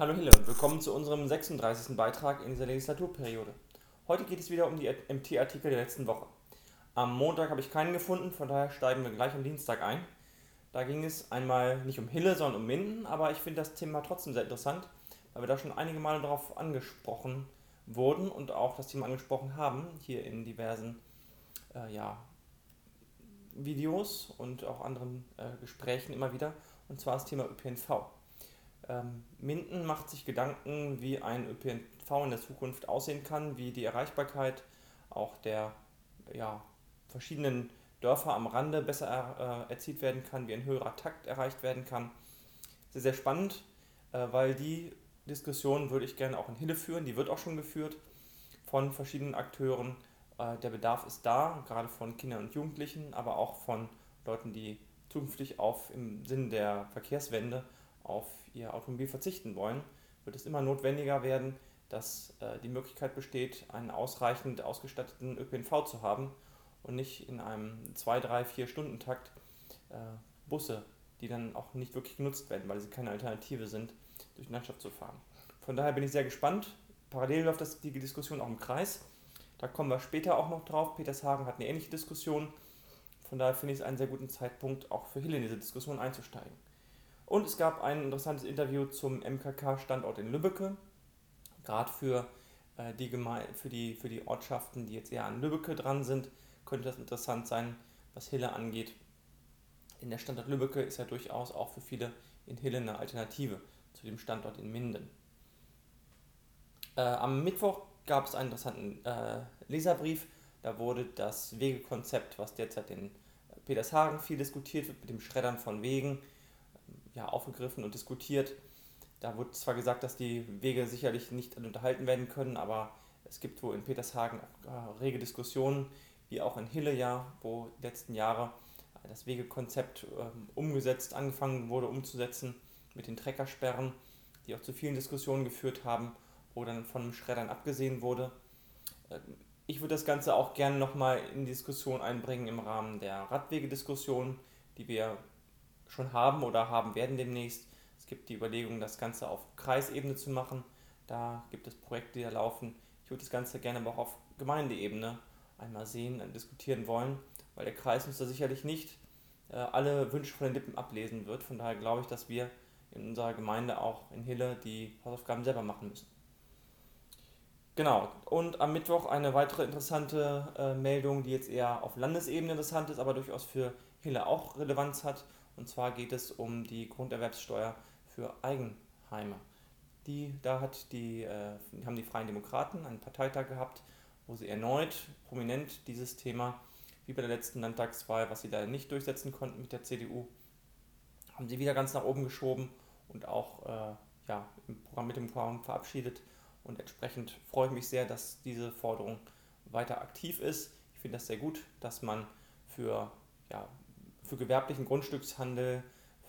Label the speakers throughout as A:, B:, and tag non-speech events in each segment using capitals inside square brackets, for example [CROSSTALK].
A: Hallo Hille und willkommen zu unserem 36. Beitrag in dieser Legislaturperiode. Heute geht es wieder um die MT-Artikel der letzten Woche. Am Montag habe ich keinen gefunden, von daher steigen wir gleich am Dienstag ein. Da ging es einmal nicht um Hille, sondern um Minden, aber ich finde das Thema trotzdem sehr interessant, weil wir da schon einige Male darauf angesprochen wurden und auch das Thema angesprochen haben, hier in diversen äh, ja, Videos und auch anderen äh, Gesprächen immer wieder, und zwar das Thema ÖPNV. Ähm, Minden macht sich Gedanken, wie ein ÖPNV in der Zukunft aussehen kann, wie die Erreichbarkeit auch der ja, verschiedenen Dörfer am Rande besser er, äh, erzielt werden kann, wie ein höherer Takt erreicht werden kann. Sehr, sehr spannend, äh, weil die Diskussion würde ich gerne auch in Hille führen, die wird auch schon geführt von verschiedenen Akteuren. Äh, der Bedarf ist da, gerade von Kindern und Jugendlichen, aber auch von Leuten, die zukünftig auf im Sinne der Verkehrswende auf ihr Automobil verzichten wollen, wird es immer notwendiger werden, dass äh, die Möglichkeit besteht, einen ausreichend ausgestatteten ÖPNV zu haben und nicht in einem 2, 3, 4 Stunden Takt äh, Busse, die dann auch nicht wirklich genutzt werden, weil sie keine Alternative sind, durch die Landschaft zu fahren. Von daher bin ich sehr gespannt. Parallel läuft das, die Diskussion auch im Kreis. Da kommen wir später auch noch drauf. Petershagen hat eine ähnliche Diskussion. Von daher finde ich es einen sehr guten Zeitpunkt, auch für Hill in diese Diskussion einzusteigen. Und es gab ein interessantes Interview zum MKK-Standort in Lübbecke, gerade für, äh, die für, die, für die Ortschaften, die jetzt eher an Lübbecke dran sind, könnte das interessant sein, was Hille angeht. In der Standort Lübbecke ist ja durchaus auch für viele in Hille eine Alternative zu dem Standort in Minden. Äh, am Mittwoch gab es einen interessanten äh, Leserbrief. Da wurde das Wegekonzept, was derzeit in Petershagen viel diskutiert wird, mit dem Schreddern von Wegen, ja, aufgegriffen und diskutiert. Da wurde zwar gesagt, dass die Wege sicherlich nicht unterhalten werden können, aber es gibt wohl in Petershagen auch äh, rege Diskussionen, wie auch in Hille ja, wo die letzten Jahre das Wegekonzept ähm, umgesetzt, angefangen wurde umzusetzen mit den Treckersperren, die auch zu vielen Diskussionen geführt haben, wo dann von Schreddern abgesehen wurde. Äh, ich würde das Ganze auch gerne nochmal in Diskussion einbringen im Rahmen der Radwegediskussion, die wir schon haben oder haben werden demnächst. Es gibt die Überlegung, das Ganze auf Kreisebene zu machen. Da gibt es Projekte, die da laufen. Ich würde das Ganze gerne aber auch auf Gemeindeebene einmal sehen und diskutieren wollen, weil der Kreis uns da sicherlich nicht äh, alle Wünsche von den Lippen ablesen wird. Von daher glaube ich, dass wir in unserer Gemeinde auch in Hille die Hausaufgaben selber machen müssen. Genau, und am Mittwoch eine weitere interessante äh, Meldung, die jetzt eher auf Landesebene interessant ist, aber durchaus für Hille auch Relevanz hat. Und zwar geht es um die Grunderwerbssteuer für Eigenheime. Die, da hat die, äh, haben die Freien Demokraten einen Parteitag gehabt, wo sie erneut prominent dieses Thema, wie bei der letzten Landtagswahl, was sie leider nicht durchsetzen konnten mit der CDU, haben sie wieder ganz nach oben geschoben und auch äh, ja, im Programm, mit dem Programm verabschiedet. Und entsprechend freue ich mich sehr, dass diese Forderung weiter aktiv ist. Ich finde das sehr gut, dass man für ja, für gewerblichen Grundstückshandel,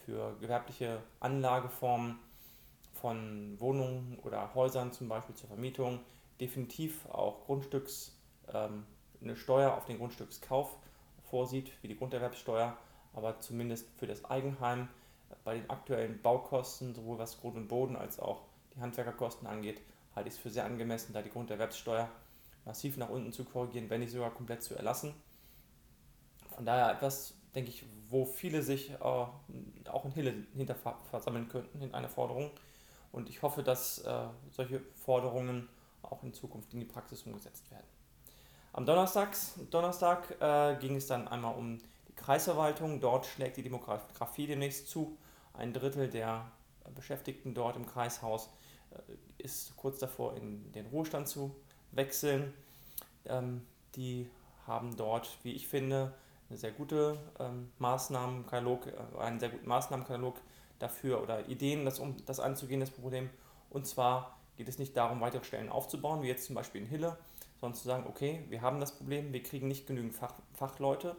A: für gewerbliche Anlageformen von Wohnungen oder Häusern zum Beispiel zur Vermietung definitiv auch Grundstücks, ähm, eine Steuer auf den Grundstückskauf vorsieht, wie die Grunderwerbssteuer, aber zumindest für das Eigenheim bei den aktuellen Baukosten, sowohl was Grund und Boden als auch die Handwerkerkosten angeht, halte ich es für sehr angemessen, da die Grunderwerbssteuer massiv nach unten zu korrigieren, wenn nicht sogar komplett zu erlassen. Von daher etwas, denke ich, wo viele sich äh, auch in Hille hinter versammeln könnten in einer Forderung. Und ich hoffe, dass äh, solche Forderungen auch in Zukunft in die Praxis umgesetzt werden. Am Donnerstag, Donnerstag äh, ging es dann einmal um die Kreisverwaltung. Dort schlägt die Demografie demnächst zu. Ein Drittel der Beschäftigten dort im Kreishaus äh, ist kurz davor, in den Ruhestand zu wechseln. Ähm, die haben dort, wie ich finde, eine sehr gute ähm, Maßnahmenkatalog, äh, einen sehr guten Maßnahmenkatalog dafür oder Ideen, das, um das anzugehen, das Problem. Und zwar geht es nicht darum, weitere Stellen aufzubauen, wie jetzt zum Beispiel in Hille, sondern zu sagen, okay, wir haben das Problem, wir kriegen nicht genügend Fach, Fachleute,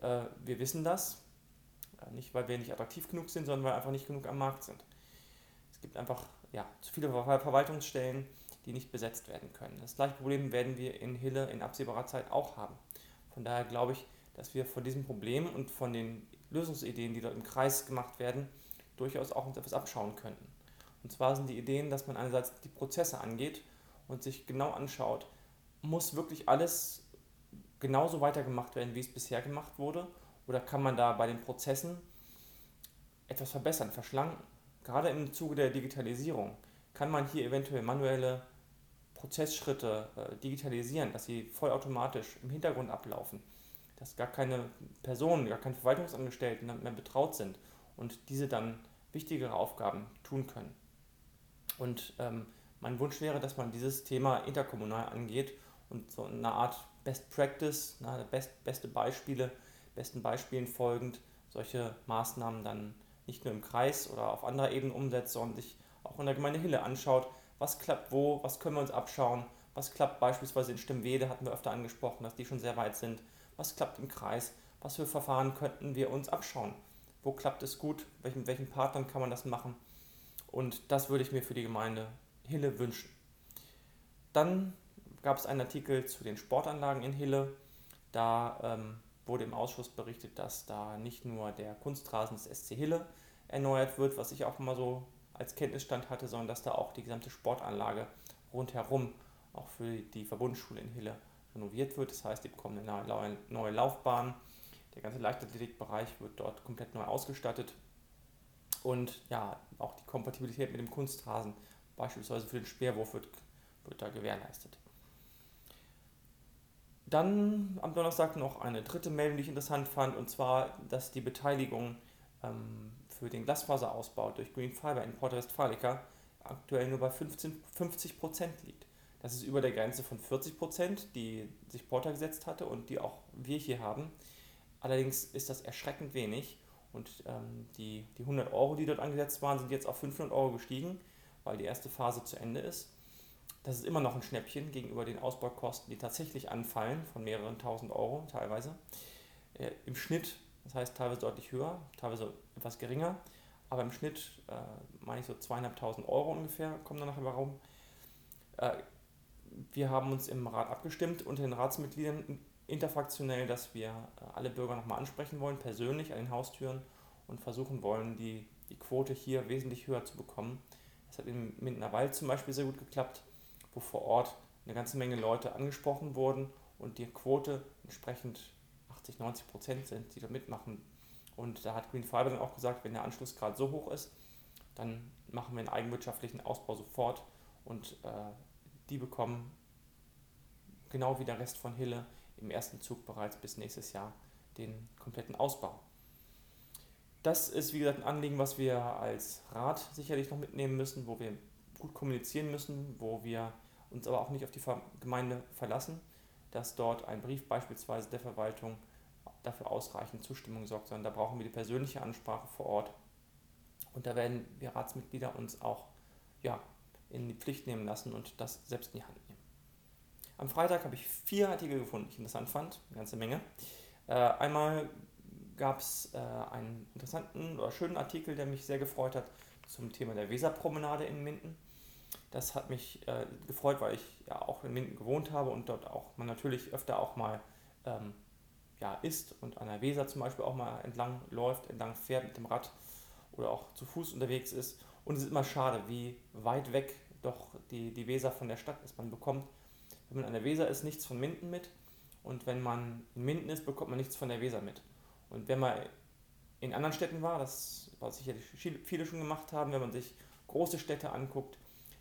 A: äh, wir wissen das, äh, nicht weil wir nicht attraktiv genug sind, sondern weil einfach nicht genug am Markt sind. Es gibt einfach ja, zu viele Verwaltungsstellen, die nicht besetzt werden können. Das gleiche Problem werden wir in Hille in absehbarer Zeit auch haben. Von daher glaube ich, dass wir von diesem Problem und von den Lösungsideen, die dort im Kreis gemacht werden, durchaus auch uns etwas abschauen könnten. Und zwar sind die Ideen, dass man einerseits die Prozesse angeht und sich genau anschaut, muss wirklich alles genauso weitergemacht werden, wie es bisher gemacht wurde? Oder kann man da bei den Prozessen etwas verbessern, verschlanken? Gerade im Zuge der Digitalisierung kann man hier eventuell manuelle Prozessschritte äh, digitalisieren, dass sie vollautomatisch im Hintergrund ablaufen, dass gar keine Personen, gar keine Verwaltungsangestellten mehr betraut sind und diese dann wichtigere Aufgaben tun können. Und ähm, mein Wunsch wäre, dass man dieses Thema interkommunal angeht und so eine Art Best Practice, na, best, beste Beispiele, besten Beispielen folgend solche Maßnahmen dann nicht nur im Kreis oder auf anderer Ebene umsetzt, sondern sich auch in der Gemeinde Hille anschaut, was klappt wo, was können wir uns abschauen, was klappt beispielsweise in Stimmwede, hatten wir öfter angesprochen, dass die schon sehr weit sind, was klappt im Kreis, was für Verfahren könnten wir uns abschauen, wo klappt es gut, welchen, welchen Partnern kann man das machen und das würde ich mir für die Gemeinde Hille wünschen. Dann gab es einen Artikel zu den Sportanlagen in Hille. Da ähm, wurde im Ausschuss berichtet, dass da nicht nur der Kunstrasen des SC Hille erneuert wird, was ich auch mal so als Kenntnisstand hatte, sondern dass da auch die gesamte Sportanlage rundherum auch für die Verbundschule in Hille renoviert wird. Das heißt, die bekommen eine neue Laufbahn. Der ganze Leichtathletikbereich wird dort komplett neu ausgestattet. Und ja, auch die Kompatibilität mit dem Kunstrasen, beispielsweise für den Speerwurf, wird, wird da gewährleistet. Dann am Donnerstag noch eine dritte Meldung, die ich interessant fand, und zwar, dass die Beteiligung ähm, für den Glasfaserausbau durch Green Fiber in Porta Westfalica aktuell nur bei 15, 50 Prozent liegt. Das ist über der Grenze von 40 Prozent, die sich Porta gesetzt hatte und die auch wir hier haben. Allerdings ist das erschreckend wenig und ähm, die, die 100 Euro, die dort angesetzt waren, sind jetzt auf 500 Euro gestiegen, weil die erste Phase zu Ende ist. Das ist immer noch ein Schnäppchen gegenüber den Ausbaukosten, die tatsächlich anfallen, von mehreren tausend Euro teilweise. Äh, Im Schnitt, das heißt teilweise deutlich höher, teilweise etwas geringer, aber im Schnitt äh, meine ich so zweieinhalbtausend Euro ungefähr, kommen da nachher warum. Äh, wir haben uns im Rat abgestimmt unter den Ratsmitgliedern interfraktionell, dass wir äh, alle Bürger nochmal ansprechen wollen, persönlich an den Haustüren und versuchen wollen, die, die Quote hier wesentlich höher zu bekommen. Das hat im Mindener Wald zum Beispiel sehr gut geklappt wo vor Ort eine ganze Menge Leute angesprochen wurden und die Quote entsprechend 80, 90 Prozent sind, die da mitmachen. Und da hat Green Fiber dann auch gesagt, wenn der Anschlussgrad so hoch ist, dann machen wir einen eigenwirtschaftlichen Ausbau sofort und äh, die bekommen genau wie der Rest von Hille im ersten Zug bereits bis nächstes Jahr den kompletten Ausbau. Das ist, wie gesagt, ein Anliegen, was wir als Rat sicherlich noch mitnehmen müssen, wo wir gut kommunizieren müssen, wo wir uns aber auch nicht auf die Gemeinde verlassen, dass dort ein Brief beispielsweise der Verwaltung dafür ausreichend Zustimmung sorgt, sondern da brauchen wir die persönliche Ansprache vor Ort. Und da werden wir Ratsmitglieder uns auch ja, in die Pflicht nehmen lassen und das selbst in die Hand nehmen. Am Freitag habe ich vier Artikel gefunden, die ich interessant fand, eine ganze Menge. Äh, einmal gab es äh, einen interessanten oder schönen Artikel, der mich sehr gefreut hat, zum Thema der Weserpromenade in Minden. Das hat mich äh, gefreut, weil ich ja auch in Minden gewohnt habe und dort auch man natürlich öfter auch mal ähm, ja, isst und an der Weser zum Beispiel auch mal entlang läuft, entlang fährt mit dem Rad oder auch zu Fuß unterwegs ist. Und es ist immer schade, wie weit weg doch die, die Weser von der Stadt ist. Man bekommt, wenn man an der Weser ist, nichts von Minden mit. Und wenn man in Minden ist, bekommt man nichts von der Weser mit. Und wenn man in anderen Städten war, das was sicherlich viele schon gemacht haben, wenn man sich große Städte anguckt,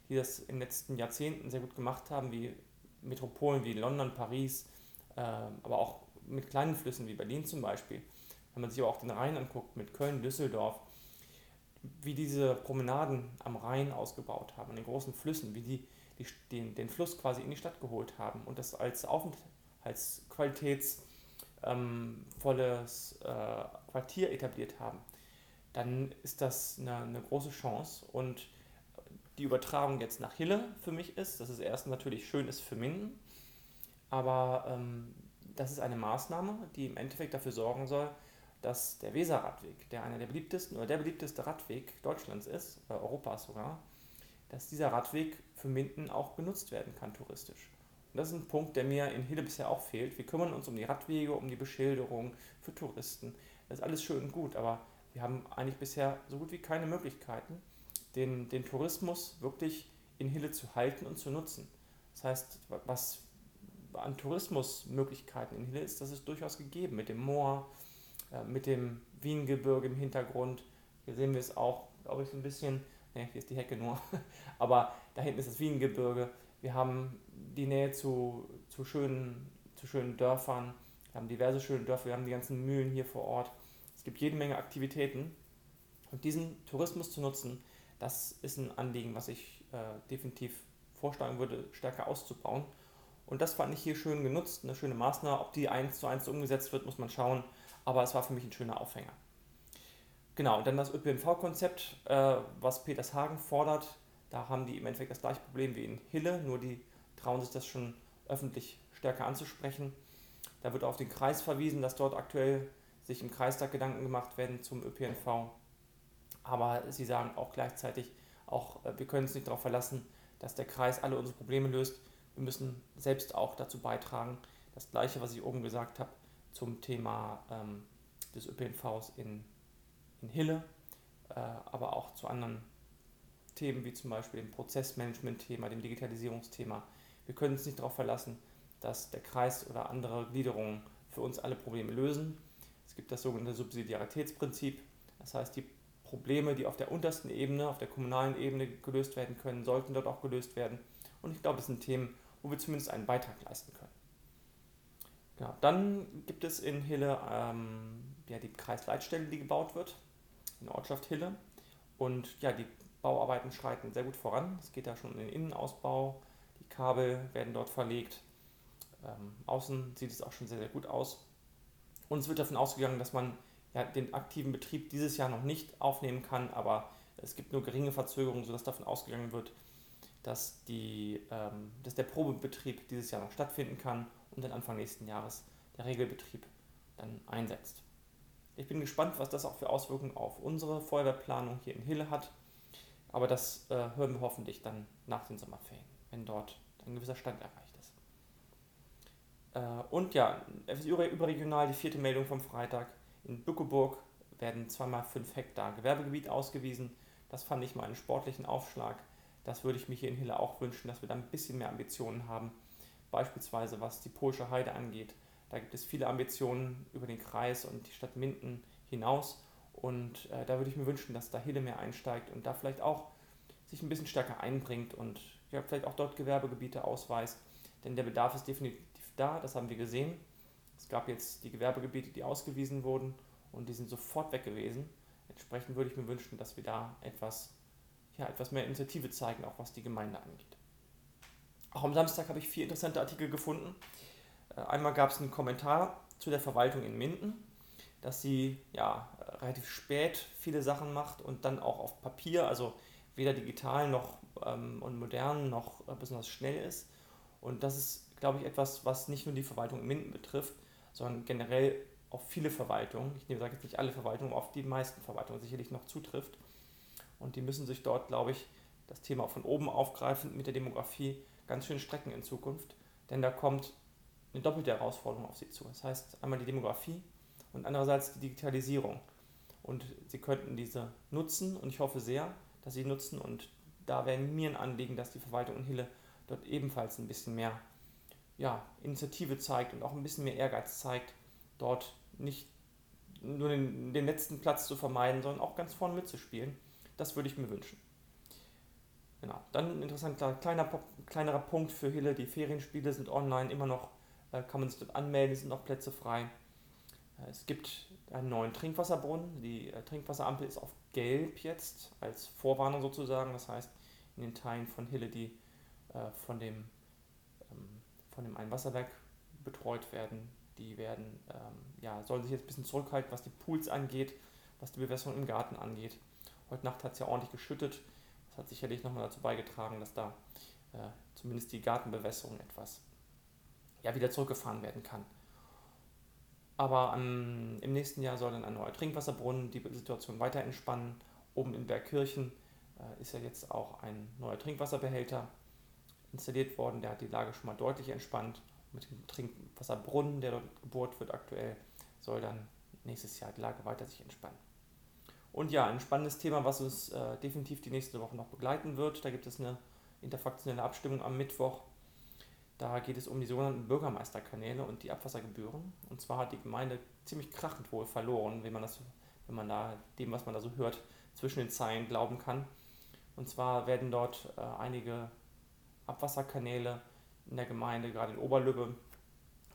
A: die das in den letzten Jahrzehnten sehr gut gemacht haben, wie Metropolen wie London, Paris, äh, aber auch mit kleinen Flüssen wie Berlin zum Beispiel. Wenn man sich aber auch den Rhein anguckt, mit Köln, Düsseldorf, wie diese Promenaden am Rhein ausgebaut haben, an den großen Flüssen, wie die, die den, den Fluss quasi in die Stadt geholt haben und das als aufenthaltsqualitätsvolles ähm, äh, Quartier etabliert haben, dann ist das eine, eine große Chance und die Übertragung jetzt nach Hille für mich ist, dass es erst natürlich schön ist für Minden, aber ähm, das ist eine Maßnahme, die im Endeffekt dafür sorgen soll, dass der Weserradweg, der einer der beliebtesten oder der beliebteste Radweg Deutschlands ist, oder Europas sogar, dass dieser Radweg für Minden auch genutzt werden kann touristisch. Und das ist ein Punkt, der mir in Hille bisher auch fehlt. Wir kümmern uns um die Radwege, um die Beschilderung für Touristen. Das ist alles schön und gut, aber wir haben eigentlich bisher so gut wie keine Möglichkeiten, den, den Tourismus wirklich in Hille zu halten und zu nutzen. Das heißt, was an Tourismusmöglichkeiten in Hille ist, das ist durchaus gegeben. Mit dem Moor, äh, mit dem Wiengebirge im Hintergrund. Hier sehen wir es auch, glaube ich, so ein bisschen. Ne, hier ist die Hecke nur. [LAUGHS] Aber da hinten ist das Wiengebirge. Wir haben die Nähe zu, zu, schönen, zu schönen Dörfern. Wir haben diverse schöne Dörfer. Wir haben die ganzen Mühlen hier vor Ort. Es gibt jede Menge Aktivitäten. Und diesen Tourismus zu nutzen, das ist ein Anliegen, was ich äh, definitiv vorschlagen würde, stärker auszubauen. Und das fand ich hier schön genutzt, eine schöne Maßnahme. Ob die eins zu eins umgesetzt wird, muss man schauen. Aber es war für mich ein schöner Aufhänger. Genau, dann das ÖPNV-Konzept, äh, was Petershagen fordert. Da haben die im Endeffekt das gleiche Problem wie in Hille, nur die trauen sich das schon öffentlich stärker anzusprechen. Da wird auf den Kreis verwiesen, dass dort aktuell sich im Kreistag Gedanken gemacht werden zum ÖPNV. Aber sie sagen auch gleichzeitig, auch äh, wir können uns nicht darauf verlassen, dass der Kreis alle unsere Probleme löst. Wir müssen selbst auch dazu beitragen. Das gleiche, was ich oben gesagt habe zum Thema ähm, des ÖPNVs in, in Hille, äh, aber auch zu anderen Themen wie zum Beispiel dem Prozessmanagement-Thema, dem Digitalisierungsthema. Wir können uns nicht darauf verlassen, dass der Kreis oder andere Gliederungen für uns alle Probleme lösen. Es gibt das sogenannte Subsidiaritätsprinzip. Das heißt, die Probleme, die auf der untersten Ebene, auf der kommunalen Ebene gelöst werden können, sollten dort auch gelöst werden. Und ich glaube, das sind Themen, wo wir zumindest einen Beitrag leisten können. Ja, dann gibt es in Hille ähm, ja, die Kreisleitstelle, die gebaut wird, in der Ortschaft Hille. Und ja, die Bauarbeiten schreiten sehr gut voran. Es geht da schon um den Innenausbau. Die Kabel werden dort verlegt. Ähm, außen sieht es auch schon sehr, sehr gut aus. Und es wird davon ausgegangen, dass man ja, den aktiven Betrieb dieses Jahr noch nicht aufnehmen kann, aber es gibt nur geringe Verzögerungen, sodass davon ausgegangen wird, dass, die, ähm, dass der Probebetrieb dieses Jahr noch stattfinden kann und dann Anfang nächsten Jahres der Regelbetrieb dann einsetzt. Ich bin gespannt, was das auch für Auswirkungen auf unsere Feuerwehrplanung hier in Hille hat, aber das äh, hören wir hoffentlich dann nach den Sommerferien, wenn dort ein gewisser Stand erreicht ist. Äh, und ja, überregional die vierte Meldung vom Freitag. In Bückeburg werden zweimal 5 Hektar Gewerbegebiet ausgewiesen. Das fand ich mal einen sportlichen Aufschlag. Das würde ich mir hier in Hille auch wünschen, dass wir da ein bisschen mehr Ambitionen haben. Beispielsweise was die Polsche Heide angeht. Da gibt es viele Ambitionen über den Kreis und die Stadt Minden hinaus. Und äh, da würde ich mir wünschen, dass da Hille mehr einsteigt und da vielleicht auch sich ein bisschen stärker einbringt und ja, vielleicht auch dort Gewerbegebiete ausweist. Denn der Bedarf ist definitiv da, das haben wir gesehen. Es gab jetzt die Gewerbegebiete, die ausgewiesen wurden und die sind sofort weg gewesen. Entsprechend würde ich mir wünschen, dass wir da etwas, ja, etwas mehr Initiative zeigen, auch was die Gemeinde angeht. Auch am Samstag habe ich vier interessante Artikel gefunden. Äh, einmal gab es einen Kommentar zu der Verwaltung in Minden, dass sie ja, relativ spät viele Sachen macht und dann auch auf Papier, also weder digital noch ähm, und modern noch äh, besonders schnell ist. Und das ist, glaube ich, etwas, was nicht nur die Verwaltung in Minden betrifft, sondern generell auf viele Verwaltungen, ich sage jetzt nicht alle Verwaltungen, auf die meisten Verwaltungen sicherlich noch zutrifft. Und die müssen sich dort, glaube ich, das Thema von oben aufgreifen mit der Demografie ganz schön strecken in Zukunft. Denn da kommt eine doppelte Herausforderung auf sie zu. Das heißt einmal die Demografie und andererseits die Digitalisierung. Und sie könnten diese nutzen und ich hoffe sehr, dass sie nutzen und da wäre mir ein Anliegen, dass die Verwaltung in Hille dort ebenfalls ein bisschen mehr ja, Initiative zeigt und auch ein bisschen mehr Ehrgeiz zeigt, dort nicht nur den, den letzten Platz zu vermeiden, sondern auch ganz vorne mitzuspielen. Das würde ich mir wünschen. Genau. Dann ein interessanter kleiner, kleinerer Punkt für Hille. Die Ferienspiele sind online immer noch, äh, kann man sich dort anmelden, sind noch Plätze frei. Äh, es gibt einen neuen Trinkwasserbrunnen. Die äh, Trinkwasserampel ist auf gelb jetzt, als Vorwarnung sozusagen. Das heißt, in den Teilen von Hille, die von dem ähm, von dem einen Wasserwerk betreut werden. Die werden, ähm, ja, sollen sich jetzt ein bisschen zurückhalten, was die Pools angeht, was die Bewässerung im Garten angeht. Heute Nacht hat es ja ordentlich geschüttet. Das hat sicherlich nochmal dazu beigetragen, dass da äh, zumindest die Gartenbewässerung etwas ja, wieder zurückgefahren werden kann. Aber um, im nächsten Jahr soll dann ein neuer Trinkwasserbrunnen die Situation weiter entspannen. Oben in Bergkirchen äh, ist ja jetzt auch ein neuer Trinkwasserbehälter installiert worden. Der hat die Lage schon mal deutlich entspannt. Mit dem Trinkwasserbrunnen, der dort gebohrt wird aktuell, soll dann nächstes Jahr die Lage weiter sich entspannen. Und ja, ein spannendes Thema, was uns äh, definitiv die nächste Woche noch begleiten wird. Da gibt es eine interfraktionelle Abstimmung am Mittwoch. Da geht es um die sogenannten Bürgermeisterkanäle und die Abwassergebühren. Und zwar hat die Gemeinde ziemlich krachend wohl verloren, wenn man, das, wenn man da dem, was man da so hört, zwischen den Zeilen glauben kann. Und zwar werden dort äh, einige Abwasserkanäle in der Gemeinde, gerade in Oberlübbe,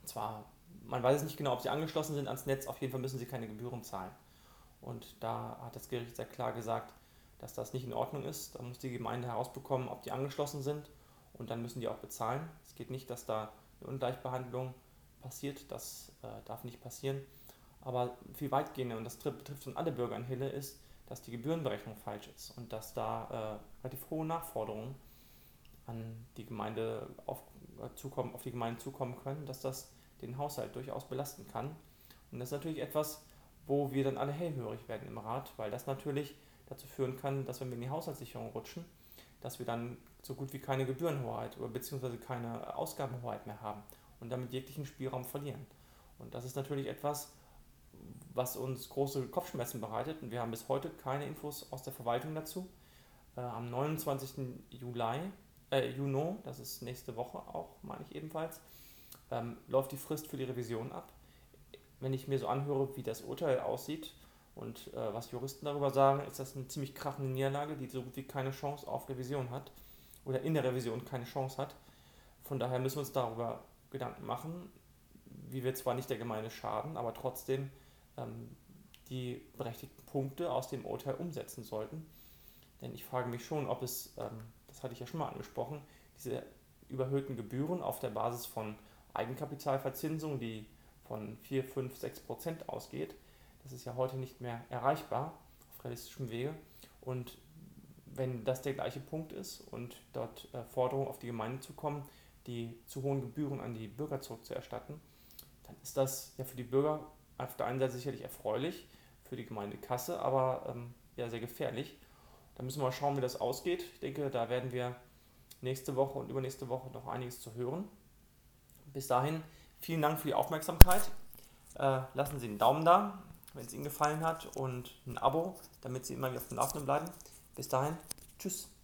A: zwar, man weiß es nicht genau, ob sie angeschlossen sind ans Netz, auf jeden Fall müssen sie keine Gebühren zahlen. Und da hat das Gericht sehr klar gesagt, dass das nicht in Ordnung ist. Da muss die Gemeinde herausbekommen, ob die angeschlossen sind und dann müssen die auch bezahlen. Es geht nicht, dass da eine Ungleichbehandlung passiert, das äh, darf nicht passieren. Aber viel weitgehender, und das betrifft dann alle Bürger in Hille, ist, dass die Gebührenberechnung falsch ist und dass da äh, relativ hohe Nachforderungen an die Gemeinde auf, äh, zukommen, auf die Gemeinde zukommen können, dass das den Haushalt durchaus belasten kann. Und das ist natürlich etwas, wo wir dann alle hellhörig werden im Rat, weil das natürlich dazu führen kann, dass wenn wir in die Haushaltssicherung rutschen, dass wir dann so gut wie keine Gebührenhoheit oder beziehungsweise keine Ausgabenhoheit mehr haben und damit jeglichen Spielraum verlieren. Und das ist natürlich etwas, was uns große Kopfschmerzen bereitet und wir haben bis heute keine Infos aus der Verwaltung dazu. Äh, am 29. Juli äh, Juno, das ist nächste Woche auch, meine ich ebenfalls, ähm, läuft die Frist für die Revision ab. Wenn ich mir so anhöre, wie das Urteil aussieht und äh, was Juristen darüber sagen, ist das eine ziemlich krachende Niederlage, die so gut wie keine Chance auf Revision hat oder in der Revision keine Chance hat. Von daher müssen wir uns darüber Gedanken machen, wie wir zwar nicht der Gemeinde schaden, aber trotzdem ähm, die berechtigten Punkte aus dem Urteil umsetzen sollten. Denn ich frage mich schon, ob es ähm, das hatte ich ja schon mal angesprochen, diese überhöhten Gebühren auf der Basis von Eigenkapitalverzinsung, die von 4, 5, 6 Prozent ausgeht, das ist ja heute nicht mehr erreichbar auf realistischem Wege. Und wenn das der gleiche Punkt ist und dort äh, Forderungen auf die Gemeinde zu kommen, die zu hohen Gebühren an die Bürger zurückzuerstatten, dann ist das ja für die Bürger auf der einen Seite sicherlich erfreulich, für die Gemeindekasse, aber ähm, ja sehr gefährlich. Da müssen wir mal schauen, wie das ausgeht. Ich denke, da werden wir nächste Woche und übernächste Woche noch einiges zu hören. Bis dahin, vielen Dank für die Aufmerksamkeit. Äh, lassen Sie einen Daumen da, wenn es Ihnen gefallen hat, und ein Abo, damit Sie immer wieder auf dem Laufenden bleiben. Bis dahin, tschüss.